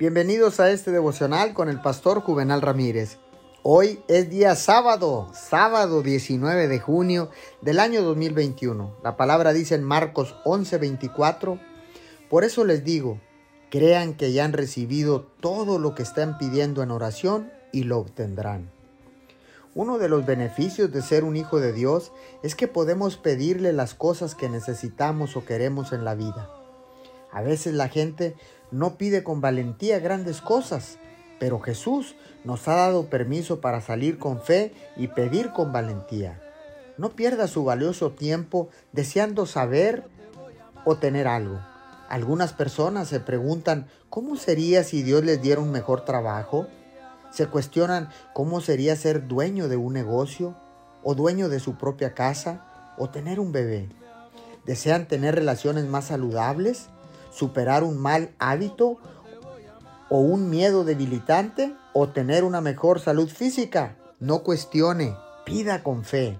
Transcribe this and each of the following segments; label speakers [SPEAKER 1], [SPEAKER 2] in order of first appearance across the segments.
[SPEAKER 1] Bienvenidos a este devocional con el pastor Juvenal Ramírez. Hoy es día sábado, sábado 19 de junio del año 2021. La palabra dice en Marcos 11:24, por eso les digo, crean que ya han recibido todo lo que están pidiendo en oración y lo obtendrán. Uno de los beneficios de ser un hijo de Dios es que podemos pedirle las cosas que necesitamos o queremos en la vida. A veces la gente no pide con valentía grandes cosas, pero Jesús nos ha dado permiso para salir con fe y pedir con valentía. No pierda su valioso tiempo deseando saber o tener algo. Algunas personas se preguntan cómo sería si Dios les diera un mejor trabajo. Se cuestionan cómo sería ser dueño de un negocio o dueño de su propia casa o tener un bebé. Desean tener relaciones más saludables superar un mal hábito o un miedo debilitante o tener una mejor salud física. No cuestione, pida con fe.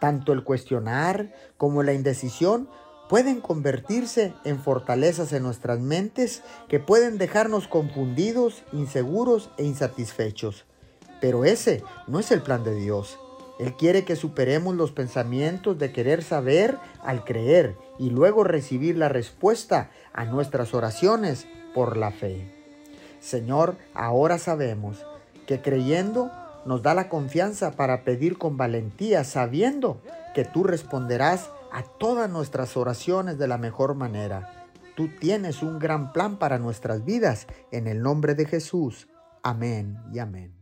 [SPEAKER 1] Tanto el cuestionar como la indecisión pueden convertirse en fortalezas en nuestras mentes que pueden dejarnos confundidos, inseguros e insatisfechos. Pero ese no es el plan de Dios. Él quiere que superemos los pensamientos de querer saber al creer y luego recibir la respuesta a nuestras oraciones por la fe. Señor, ahora sabemos que creyendo nos da la confianza para pedir con valentía, sabiendo que tú responderás a todas nuestras oraciones de la mejor manera. Tú tienes un gran plan para nuestras vidas. En el nombre de Jesús. Amén y amén.